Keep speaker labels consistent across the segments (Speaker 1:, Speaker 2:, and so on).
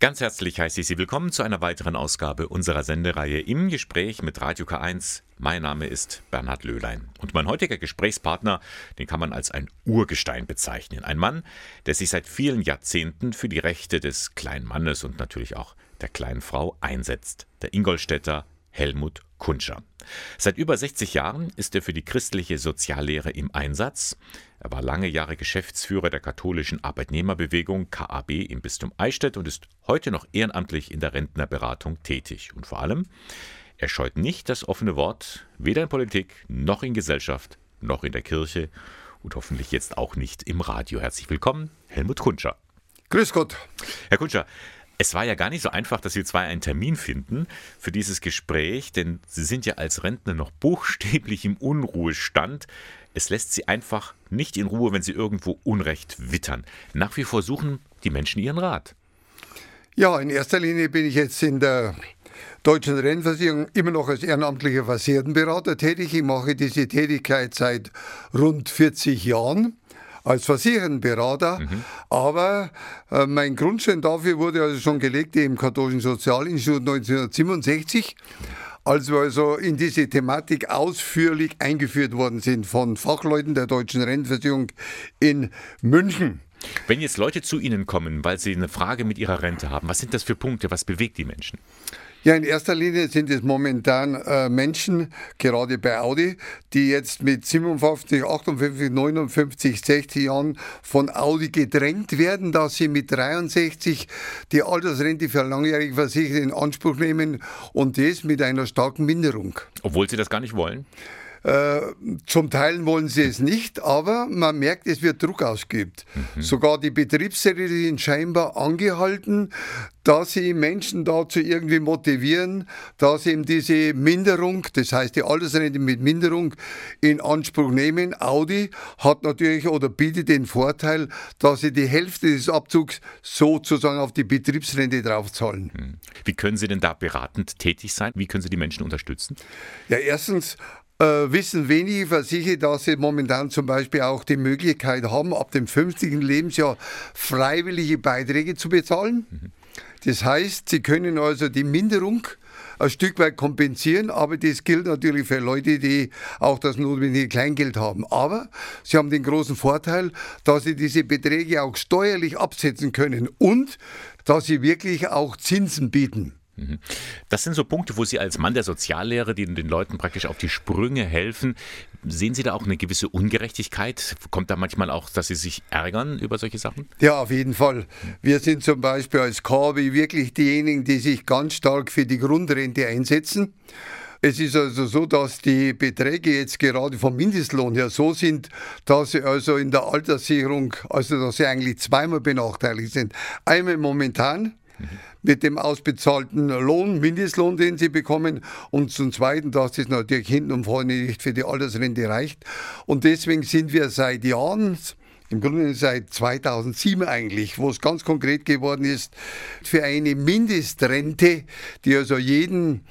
Speaker 1: Ganz herzlich heiße ich Sie willkommen zu einer weiteren Ausgabe unserer Sendereihe im Gespräch mit Radio K1. Mein Name ist Bernhard Löhlein und mein heutiger Gesprächspartner, den kann man als ein Urgestein bezeichnen. Ein Mann, der sich seit vielen Jahrzehnten für die Rechte des kleinen Mannes und natürlich auch der kleinen Frau einsetzt. Der Ingolstädter Helmut Kunscher. Seit über 60 Jahren ist er für die christliche Soziallehre im Einsatz. Er war lange Jahre Geschäftsführer der katholischen Arbeitnehmerbewegung KAB im Bistum Eichstätt und ist heute noch ehrenamtlich in der Rentnerberatung tätig. Und vor allem, er scheut nicht das offene Wort, weder in Politik noch in Gesellschaft noch in der Kirche und hoffentlich jetzt auch nicht im Radio. Herzlich willkommen, Helmut Kunscher.
Speaker 2: Grüß Gott.
Speaker 1: Herr Kunscher, es war ja gar nicht so einfach, dass Sie zwei einen Termin finden für dieses Gespräch, denn Sie sind ja als Rentner noch buchstäblich im Unruhestand. Es lässt Sie einfach nicht in Ruhe, wenn Sie irgendwo Unrecht wittern. Nach wie vor suchen die Menschen Ihren Rat.
Speaker 2: Ja, in erster Linie bin ich jetzt in der Deutschen Rentenversicherung immer noch als ehrenamtlicher Versichertenberater tätig. Ich mache diese Tätigkeit seit rund 40 Jahren als Versichertenberater. Mhm. Aber äh, mein Grundstein dafür wurde also schon gelegt im Katholischen Sozialinstitut 1967 als wir also in diese Thematik ausführlich eingeführt worden sind von Fachleuten der Deutschen Rentenversicherung in München.
Speaker 1: Wenn jetzt Leute zu Ihnen kommen, weil sie eine Frage mit ihrer Rente haben, was sind das für Punkte, was bewegt die Menschen?
Speaker 2: Ja, in erster Linie sind es momentan äh, Menschen, gerade bei Audi, die jetzt mit 57, 58, 59, 60 Jahren von Audi gedrängt werden, dass sie mit 63 die Altersrente für langjährige Versicherte in Anspruch nehmen und das mit einer starken Minderung.
Speaker 1: Obwohl sie das gar nicht wollen?
Speaker 2: Äh, zum Teil wollen sie es nicht, aber man merkt, es wird Druck ausgeübt. Mhm. Sogar die Betriebsräte sind scheinbar angehalten, dass sie Menschen dazu irgendwie motivieren, dass sie eben diese Minderung, das heißt die Altersrente mit Minderung, in Anspruch nehmen. Audi hat natürlich oder bietet den Vorteil, dass sie die Hälfte des Abzugs sozusagen auf die Betriebsrente draufzahlen. Mhm.
Speaker 1: Wie können Sie denn da beratend tätig sein? Wie können Sie die Menschen unterstützen?
Speaker 2: Ja, erstens wissen wenige Versicherer, dass sie momentan zum Beispiel auch die Möglichkeit haben, ab dem 50. Lebensjahr freiwillige Beiträge zu bezahlen. Mhm. Das heißt, sie können also die Minderung ein Stück weit kompensieren, aber das gilt natürlich für Leute, die auch das notwendige Kleingeld haben. Aber sie haben den großen Vorteil, dass sie diese Beträge auch steuerlich absetzen können und dass sie wirklich auch Zinsen bieten.
Speaker 1: Mhm. Das sind so Punkte, wo Sie als Mann der Soziallehre, die den Leuten praktisch auf die Sprünge helfen, sehen Sie da auch eine gewisse Ungerechtigkeit? Kommt da manchmal auch, dass Sie sich ärgern über solche Sachen?
Speaker 2: Ja, auf jeden Fall. Wir sind zum Beispiel als KW wirklich diejenigen, die sich ganz stark für die Grundrente einsetzen. Es ist also so, dass die Beträge jetzt gerade vom Mindestlohn her so sind, dass sie also in der Alterssicherung, also dass sie eigentlich zweimal benachteiligt sind. Einmal momentan mit dem ausbezahlten Lohn, Mindestlohn, den sie bekommen. Und zum Zweiten, dass das natürlich hinten und vorne nicht für die Altersrente reicht. Und deswegen sind wir seit Jahren, im Grunde seit 2007 eigentlich, wo es ganz konkret geworden ist, für eine Mindestrente, die also jeden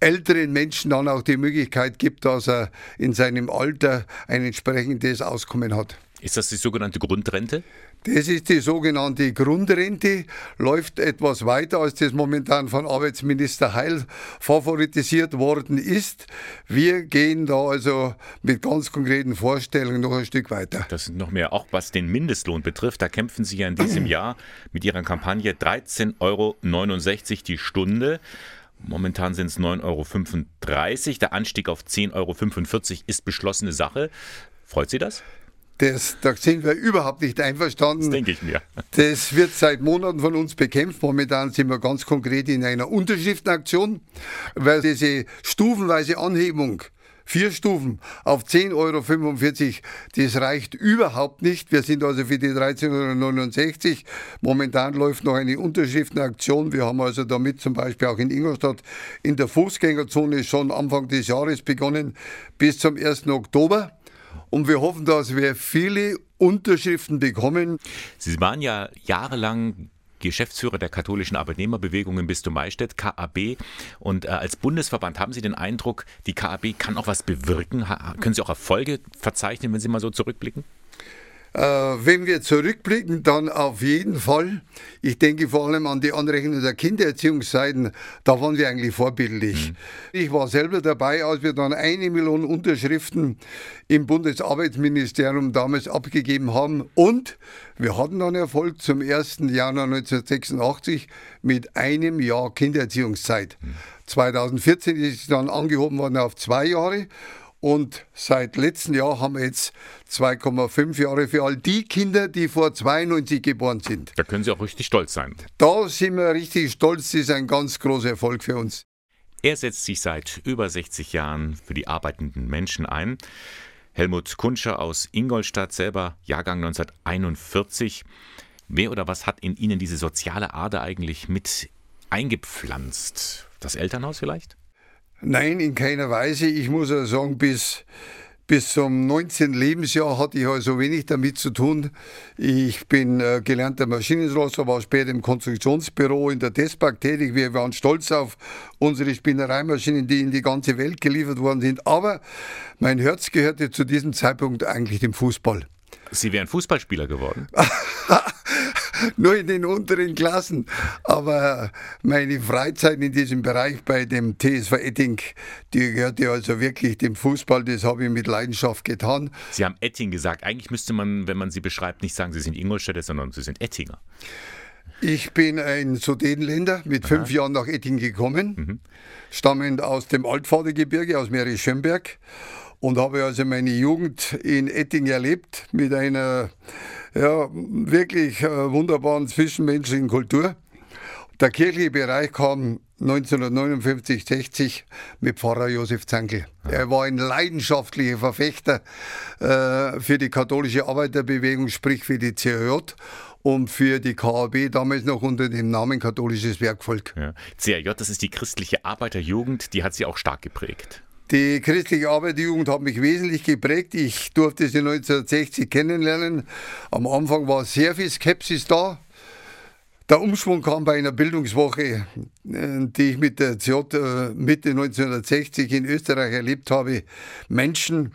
Speaker 2: älteren Menschen dann auch die Möglichkeit gibt, dass er in seinem Alter ein entsprechendes Auskommen hat.
Speaker 1: Ist das die sogenannte Grundrente?
Speaker 2: Das ist die sogenannte Grundrente, läuft etwas weiter, als das momentan von Arbeitsminister Heil favoritisiert worden ist. Wir gehen da also mit ganz konkreten Vorstellungen noch ein Stück weiter.
Speaker 1: Das sind noch mehr. Auch was den Mindestlohn betrifft, da kämpfen Sie ja in diesem Jahr mit Ihrer Kampagne 13,69 Euro die Stunde. Momentan sind es 9,35 Euro. Der Anstieg auf 10,45 Euro ist beschlossene Sache. Freut Sie das?
Speaker 2: Das, da sind wir überhaupt nicht einverstanden. Das
Speaker 1: denke ich mir.
Speaker 2: Das wird seit Monaten von uns bekämpft. Momentan sind wir ganz konkret in einer Unterschriftenaktion, weil diese stufenweise Anhebung vier Stufen auf 10,45 Euro, das reicht überhaupt nicht. Wir sind also für die 13,69 Euro. Momentan läuft noch eine Unterschriftenaktion. Wir haben also damit zum Beispiel auch in Ingolstadt in der Fußgängerzone schon Anfang des Jahres begonnen bis zum 1. Oktober. Und wir hoffen, dass wir viele Unterschriften bekommen.
Speaker 1: Sie waren ja jahrelang Geschäftsführer der katholischen Arbeitnehmerbewegung im Bistum Eichstätt, KAB. Und äh, als Bundesverband haben Sie den Eindruck, die KAB kann auch was bewirken? Ha können Sie auch Erfolge verzeichnen, wenn Sie mal so zurückblicken?
Speaker 2: Äh, wenn wir zurückblicken, dann auf jeden Fall. Ich denke vor allem an die Anrechnung der Kindererziehungszeiten. Da waren wir eigentlich vorbildlich. Mhm. Ich war selber dabei, als wir dann eine Million Unterschriften im Bundesarbeitsministerium damals abgegeben haben. Und wir hatten dann Erfolg zum 1. Januar 1986 mit einem Jahr Kindererziehungszeit. Mhm. 2014 ist es dann angehoben worden auf zwei Jahre. Und seit letztem Jahr haben wir jetzt 2,5 Jahre für all die Kinder, die vor 92 geboren sind.
Speaker 1: Da können Sie auch richtig stolz sein.
Speaker 2: Da sind wir richtig stolz. Das ist ein ganz großer Erfolg für uns.
Speaker 1: Er setzt sich seit über 60 Jahren für die arbeitenden Menschen ein. Helmut Kunscher aus Ingolstadt, selber Jahrgang 1941. Wer oder was hat in Ihnen diese soziale Ader eigentlich mit eingepflanzt? Das Elternhaus vielleicht?
Speaker 2: Nein, in keiner Weise. Ich muss ja sagen, bis, bis zum 19. Lebensjahr hatte ich also wenig damit zu tun. Ich bin äh, gelernter Maschinenschlosser, war später im Konstruktionsbüro in der Testpark tätig. Wir waren stolz auf unsere Spinnereimaschinen, die in die ganze Welt geliefert worden sind. Aber mein Herz gehörte zu diesem Zeitpunkt eigentlich dem Fußball.
Speaker 1: Sie wären Fußballspieler geworden?
Speaker 2: nur in den unteren Klassen. Aber meine Freizeit in diesem Bereich bei dem TSV Etting, die gehörte also wirklich dem Fußball. Das habe ich mit Leidenschaft getan.
Speaker 1: Sie haben Etting gesagt. Eigentlich müsste man, wenn man Sie beschreibt, nicht sagen, Sie sind Ingolstädter, sondern Sie sind Ettinger.
Speaker 2: Ich bin ein Sudetenländer, mit Aha. fünf Jahren nach Etting gekommen, mhm. stammend aus dem Altvatergebirge, aus Meri-Schönberg und habe also meine Jugend in Etting erlebt mit einer ja, wirklich äh, wunderbaren zwischenmenschlichen Kultur. Der kirchliche Bereich kam 1959, 60 mit Pfarrer Josef Zankel. Er war ein leidenschaftlicher Verfechter äh, für die katholische Arbeiterbewegung, sprich für die CRJ und für die KAB, damals noch unter dem Namen Katholisches Werkvolk.
Speaker 1: Ja. CRJ, das ist die christliche Arbeiterjugend, die hat sie auch stark geprägt.
Speaker 2: Die christliche Arbeiterjugend hat mich wesentlich geprägt. Ich durfte sie 1960 kennenlernen. Am Anfang war sehr viel Skepsis da. Der Umschwung kam bei einer Bildungswoche, äh, die ich mit der CJ äh, Mitte 1960 in Österreich erlebt habe. Menschen,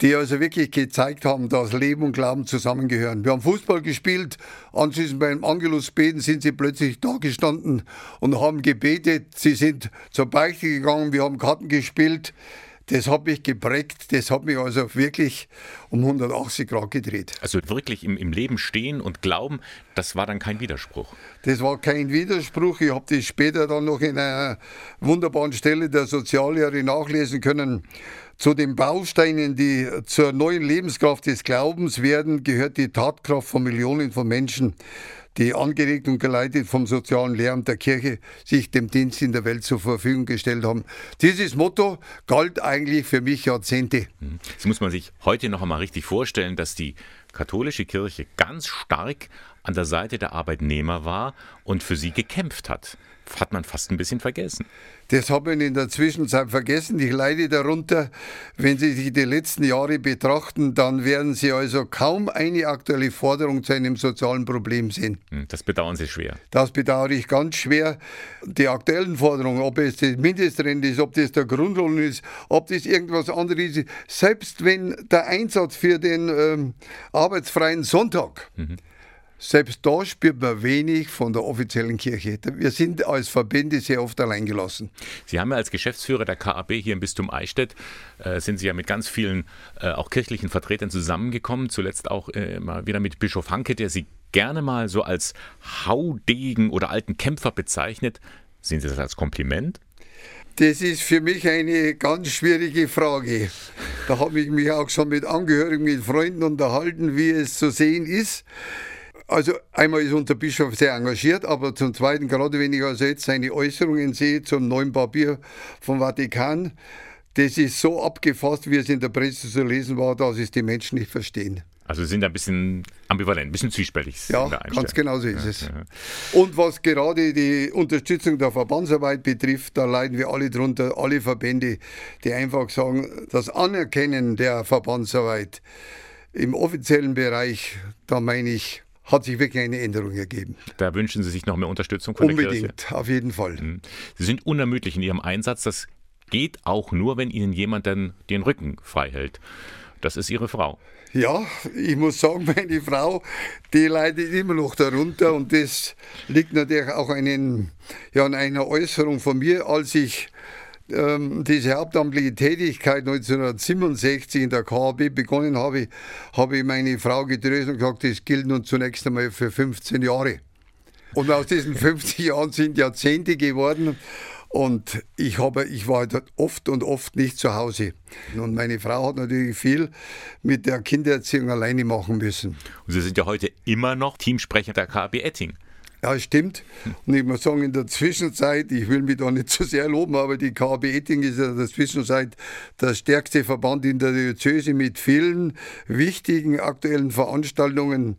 Speaker 2: die also wirklich gezeigt haben, dass Leben und Glauben zusammengehören. Wir haben Fußball gespielt, anschließend beim Angelusbeten sind sie plötzlich da gestanden und haben gebetet. Sie sind zur Beichte gegangen, wir haben Karten gespielt. Das hat mich geprägt, das hat mich also wirklich um 180 Grad gedreht.
Speaker 1: Also wirklich im, im Leben stehen und glauben, das war dann kein Widerspruch?
Speaker 2: Das war kein Widerspruch. Ich habe das später dann noch in einer wunderbaren Stelle der Soziallehre nachlesen können. Zu den Bausteinen, die zur neuen Lebenskraft des Glaubens werden, gehört die Tatkraft von Millionen von Menschen, die angeregt und geleitet vom sozialen Lehramt der Kirche sich dem Dienst in der Welt zur Verfügung gestellt haben. Dieses Motto galt eigentlich für mich Jahrzehnte.
Speaker 1: Hm. Das muss man sich heute noch einmal richtig vorstellen, dass die katholische Kirche ganz stark an der Seite der Arbeitnehmer war und für sie gekämpft hat hat man fast ein bisschen vergessen.
Speaker 2: Das habe ich in der Zwischenzeit vergessen. Ich leide darunter. Wenn Sie sich die letzten Jahre betrachten, dann werden Sie also kaum eine aktuelle Forderung zu einem sozialen Problem sehen.
Speaker 1: Hm, das bedauern Sie schwer.
Speaker 2: Das bedauere ich ganz schwer. Die aktuellen Forderungen, ob es das Mindestrente ist, ob das der Grundlohn ist, ob das irgendwas anderes ist, selbst wenn der Einsatz für den ähm, arbeitsfreien Sonntag mhm selbst da spürt man wenig von der offiziellen Kirche. Wir sind als Verbände sehr oft alleingelassen.
Speaker 1: Sie haben ja als Geschäftsführer der KAB hier im Bistum Eichstätt, äh, sind Sie ja mit ganz vielen äh, auch kirchlichen Vertretern zusammengekommen, zuletzt auch äh, mal wieder mit Bischof Hanke, der Sie gerne mal so als Haudegen oder alten Kämpfer bezeichnet. Sehen Sie das als Kompliment?
Speaker 2: Das ist für mich eine ganz schwierige Frage. Da habe ich mich auch schon mit Angehörigen, mit Freunden unterhalten, wie es zu sehen ist. Also einmal ist unser Bischof sehr engagiert, aber zum Zweiten, gerade wenn ich also jetzt seine Äußerungen sehe zum neuen Papier vom Vatikan, das ist so abgefasst, wie es in der Presse zu lesen war, dass es die Menschen nicht verstehen.
Speaker 1: Also Sie sind ein bisschen ambivalent, ein bisschen zwiespältig.
Speaker 2: Ja, ganz genau so ist ja, es. Ja. Und was gerade die Unterstützung der Verbandsarbeit betrifft, da leiden wir alle drunter, alle Verbände, die einfach sagen, das Anerkennen der Verbandsarbeit im offiziellen Bereich, da meine ich, hat sich wirklich eine Änderung ergeben.
Speaker 1: Da wünschen Sie sich noch mehr Unterstützung von
Speaker 2: Unbedingt,
Speaker 1: der Kirche?
Speaker 2: Unbedingt, auf jeden Fall.
Speaker 1: Mhm. Sie sind unermüdlich in Ihrem Einsatz. Das geht auch nur, wenn Ihnen jemand dann den Rücken frei hält. das ist Ihre Frau.
Speaker 2: Ja, ich muss sagen, meine Frau, die leidet immer noch darunter und das liegt natürlich auch einen, ja, an einer Äußerung von mir, als ich ähm, diese hauptamtliche Tätigkeit 1967 in der KAB begonnen habe, habe ich meine Frau getröstet und gesagt, das gilt nun zunächst einmal für 15 Jahre. Und aus diesen 50 Jahren sind Jahrzehnte geworden. Und ich, habe, ich war dort oft und oft nicht zu Hause. Und meine Frau hat natürlich viel mit der Kindererziehung alleine machen müssen.
Speaker 1: Und Sie sind ja heute immer noch Teamsprecher der KB Etting.
Speaker 2: Ja, stimmt. Und ich muss sagen, in der Zwischenzeit, ich will mich da nicht zu so sehr loben, aber die KB Etting ist ja in der Zwischenzeit der stärkste Verband in der Diözese mit vielen wichtigen aktuellen Veranstaltungen.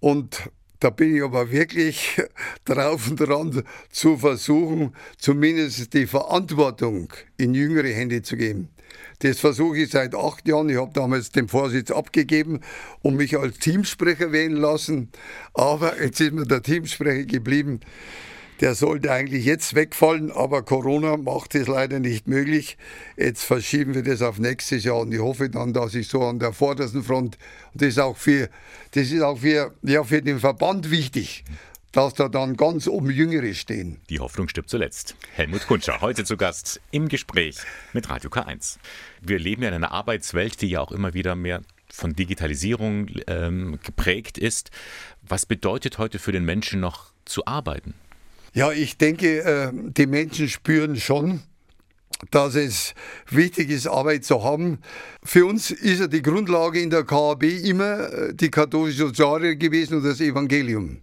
Speaker 2: Und da bin ich aber wirklich drauf und dran zu versuchen, zumindest die Verantwortung in jüngere Hände zu geben. Das versuche ich seit acht Jahren. Ich habe damals den Vorsitz abgegeben und mich als Teamsprecher wählen lassen. Aber jetzt ist mir der Teamsprecher geblieben. Der sollte eigentlich jetzt wegfallen, aber Corona macht es leider nicht möglich. Jetzt verschieben wir das auf nächstes Jahr und ich hoffe dann, dass ich so an der vordersten Front, das ist auch für, das ist auch für, ja, für den Verband wichtig, dass da dann ganz oben Jüngere stehen.
Speaker 1: Die Hoffnung stirbt zuletzt. Helmut Kunscher, heute zu Gast im Gespräch mit Radio K1. Wir leben ja in einer Arbeitswelt, die ja auch immer wieder mehr von Digitalisierung ähm, geprägt ist. Was bedeutet heute für den Menschen noch zu arbeiten?
Speaker 2: Ja, ich denke, äh, die Menschen spüren schon, dass es wichtig ist, Arbeit zu haben. Für uns ist ja die Grundlage in der KAB immer äh, die katholische Soziallehre gewesen und das Evangelium.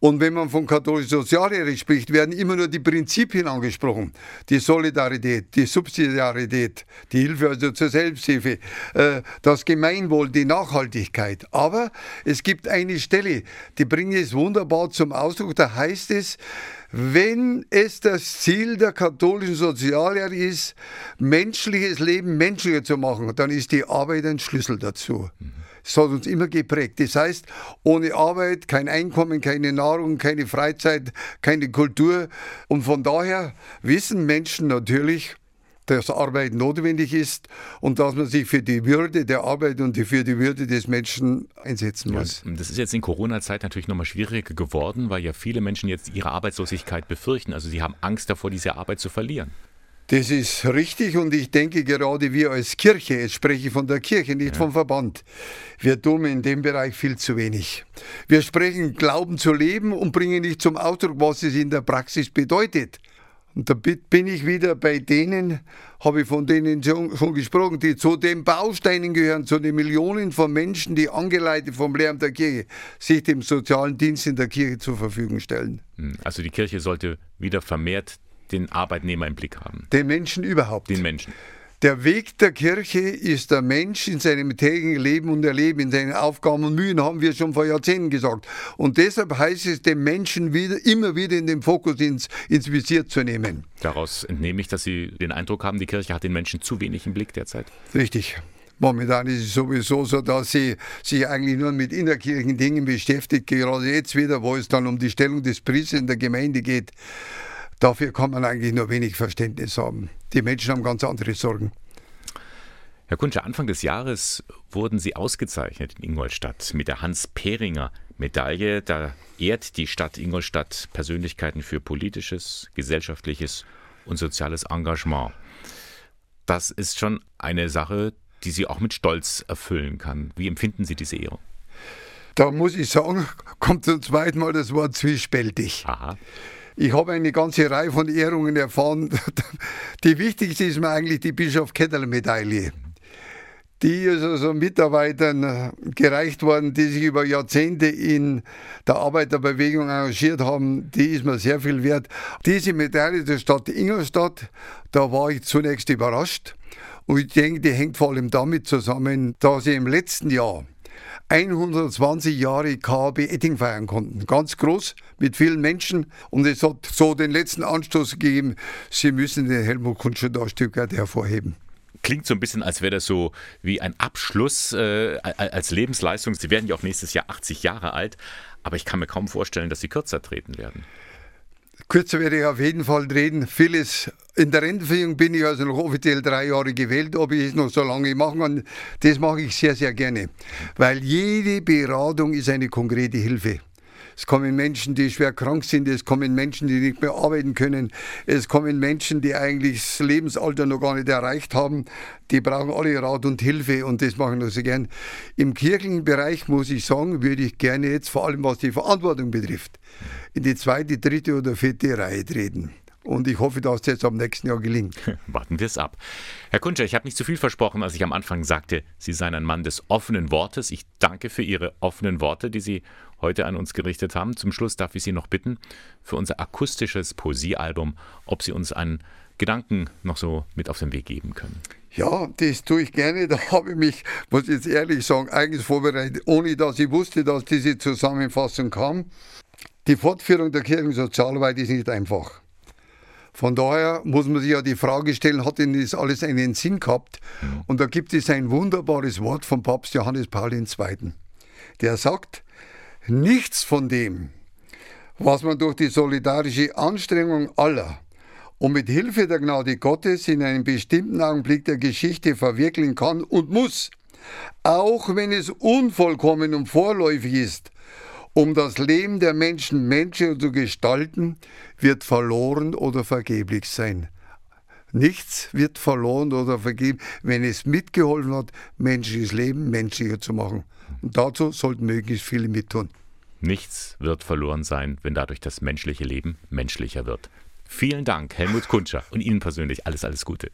Speaker 2: Und wenn man von katholischer Sozialrecht spricht, werden immer nur die Prinzipien angesprochen. Die Solidarität, die Subsidiarität, die Hilfe also zur Selbsthilfe, äh, das Gemeinwohl, die Nachhaltigkeit. Aber es gibt eine Stelle, die bringt es wunderbar zum Ausdruck. Da heißt es, wenn es das Ziel der katholischen Soziallehre ist, menschliches Leben menschlicher zu machen, dann ist die Arbeit ein Schlüssel dazu. Mhm. Das hat uns immer geprägt. Das heißt, ohne Arbeit kein Einkommen, keine Nahrung, keine Freizeit, keine Kultur. Und von daher wissen Menschen natürlich, dass Arbeit notwendig ist und dass man sich für die Würde der Arbeit und für die Würde des Menschen einsetzen muss.
Speaker 1: Ja, das ist jetzt in Corona-Zeit natürlich nochmal schwieriger geworden, weil ja viele Menschen jetzt ihre Arbeitslosigkeit befürchten. Also sie haben Angst davor, diese Arbeit zu verlieren.
Speaker 2: Das ist richtig und ich denke gerade wir als Kirche, jetzt spreche ich von der Kirche, nicht ja. vom Verband, wir tun in dem Bereich viel zu wenig. Wir sprechen Glauben zu leben und bringen nicht zum Ausdruck, was es in der Praxis bedeutet. Und da bin ich wieder bei denen, habe ich von denen schon, gesprochen, die zu den Bausteinen gehören, zu den Millionen von Menschen, die angeleitet vom Lehramt der Kirche sich dem sozialen Dienst in der Kirche zur Verfügung stellen.
Speaker 1: Hm, also die Kirche sollte wieder vermehrt den Arbeitnehmer im Blick haben.
Speaker 2: Den Menschen überhaupt.
Speaker 1: Den Menschen.
Speaker 2: Der Weg der Kirche ist der Mensch in seinem täglichen Leben und Erleben, in seinen Aufgaben und Mühen, haben wir schon vor Jahrzehnten gesagt. Und deshalb heißt es, den Menschen wieder, immer wieder in den Fokus ins, ins Visier zu nehmen.
Speaker 1: Daraus entnehme ich, dass Sie den Eindruck haben, die Kirche hat den Menschen zu wenig im Blick derzeit.
Speaker 2: Richtig. Momentan ist es sowieso so, dass sie sich eigentlich nur mit innerkirchlichen Dingen beschäftigt, gerade jetzt wieder, wo es dann um die Stellung des Priesters in der Gemeinde geht. Dafür kann man eigentlich nur wenig Verständnis haben. Die Menschen haben ganz andere Sorgen.
Speaker 1: Herr Kunsche, Anfang des Jahres wurden Sie ausgezeichnet in Ingolstadt mit der Hans-Peringer-Medaille. Da ehrt die Stadt Ingolstadt Persönlichkeiten für politisches, gesellschaftliches und soziales Engagement. Das ist schon eine Sache, die Sie auch mit Stolz erfüllen kann. Wie empfinden Sie diese Ehrung?
Speaker 2: Da muss ich sagen, kommt zum zweiten Mal das Wort zwiespältig. Aha. Ich habe eine ganze Reihe von Ehrungen erfahren. Die wichtigste ist mir eigentlich die Bischof Kettel Medaille. Die ist also Mitarbeitern äh, gereicht worden, die sich über Jahrzehnte in der Arbeiterbewegung engagiert haben. Die ist mir sehr viel wert. Diese Medaille der Stadt Ingolstadt, da war ich zunächst überrascht. Und ich denke, die hängt vor allem damit zusammen, dass sie im letzten Jahr 120 Jahre KB Etting feiern konnten. Ganz groß, mit vielen Menschen. Und es hat so den letzten Anstoß gegeben, sie müssen den Helmut Kunscher da weit hervorheben
Speaker 1: klingt so ein bisschen, als wäre das so wie ein Abschluss äh, als Lebensleistung. Sie werden ja auch nächstes Jahr 80 Jahre alt, aber ich kann mir kaum vorstellen, dass Sie kürzer treten werden.
Speaker 2: Kürzer werde ich auf jeden Fall reden. Vieles in der Rentenversicherung bin ich also noch offiziell drei Jahre gewählt. Ob ich es noch so lange machen kann, das mache ich sehr, sehr gerne. Weil jede Beratung ist eine konkrete Hilfe. Es kommen Menschen, die schwer krank sind, es kommen Menschen, die nicht mehr arbeiten können, es kommen Menschen, die eigentlich das Lebensalter noch gar nicht erreicht haben. Die brauchen alle Rat und Hilfe und das mache ich nur sehr gern. Im kirchlichen Bereich muss ich sagen, würde ich gerne jetzt vor allem was die Verantwortung betrifft, in die zweite, dritte oder vierte Reihe treten. Und ich hoffe, dass das jetzt am nächsten Jahr gelingt.
Speaker 1: Warten wir es ab. Herr Kunscher, ich habe nicht zu viel versprochen, als ich am Anfang sagte, Sie seien ein Mann des offenen Wortes. Ich danke für Ihre offenen Worte, die Sie heute an uns gerichtet haben. Zum Schluss darf ich Sie noch bitten, für unser akustisches Poesiealbum, ob Sie uns einen Gedanken noch so mit auf den Weg geben können.
Speaker 2: Ja, das tue ich gerne. Da habe ich mich, muss ich jetzt ehrlich sagen, eigens vorbereitet, ohne dass ich wusste, dass diese Zusammenfassung kam. Die Fortführung der Kirchensozialarbeit ist nicht einfach. Von daher muss man sich ja die Frage stellen, hat denn das alles einen Sinn gehabt? Und da gibt es ein wunderbares Wort von Papst Johannes Paul II. Der sagt, nichts von dem, was man durch die solidarische Anstrengung aller und mit Hilfe der Gnade Gottes in einem bestimmten Augenblick der Geschichte verwirklichen kann und muss, auch wenn es unvollkommen und vorläufig ist, um das Leben der Menschen Menschen zu gestalten, wird verloren oder vergeblich sein. Nichts wird verloren oder vergeben, wenn es mitgeholfen hat, menschliches Leben menschlicher zu machen. Und dazu sollten möglichst viele mittun.
Speaker 1: Nichts wird verloren sein, wenn dadurch das menschliche Leben menschlicher wird. Vielen Dank, Helmut Kunscher, und Ihnen persönlich alles, alles Gute.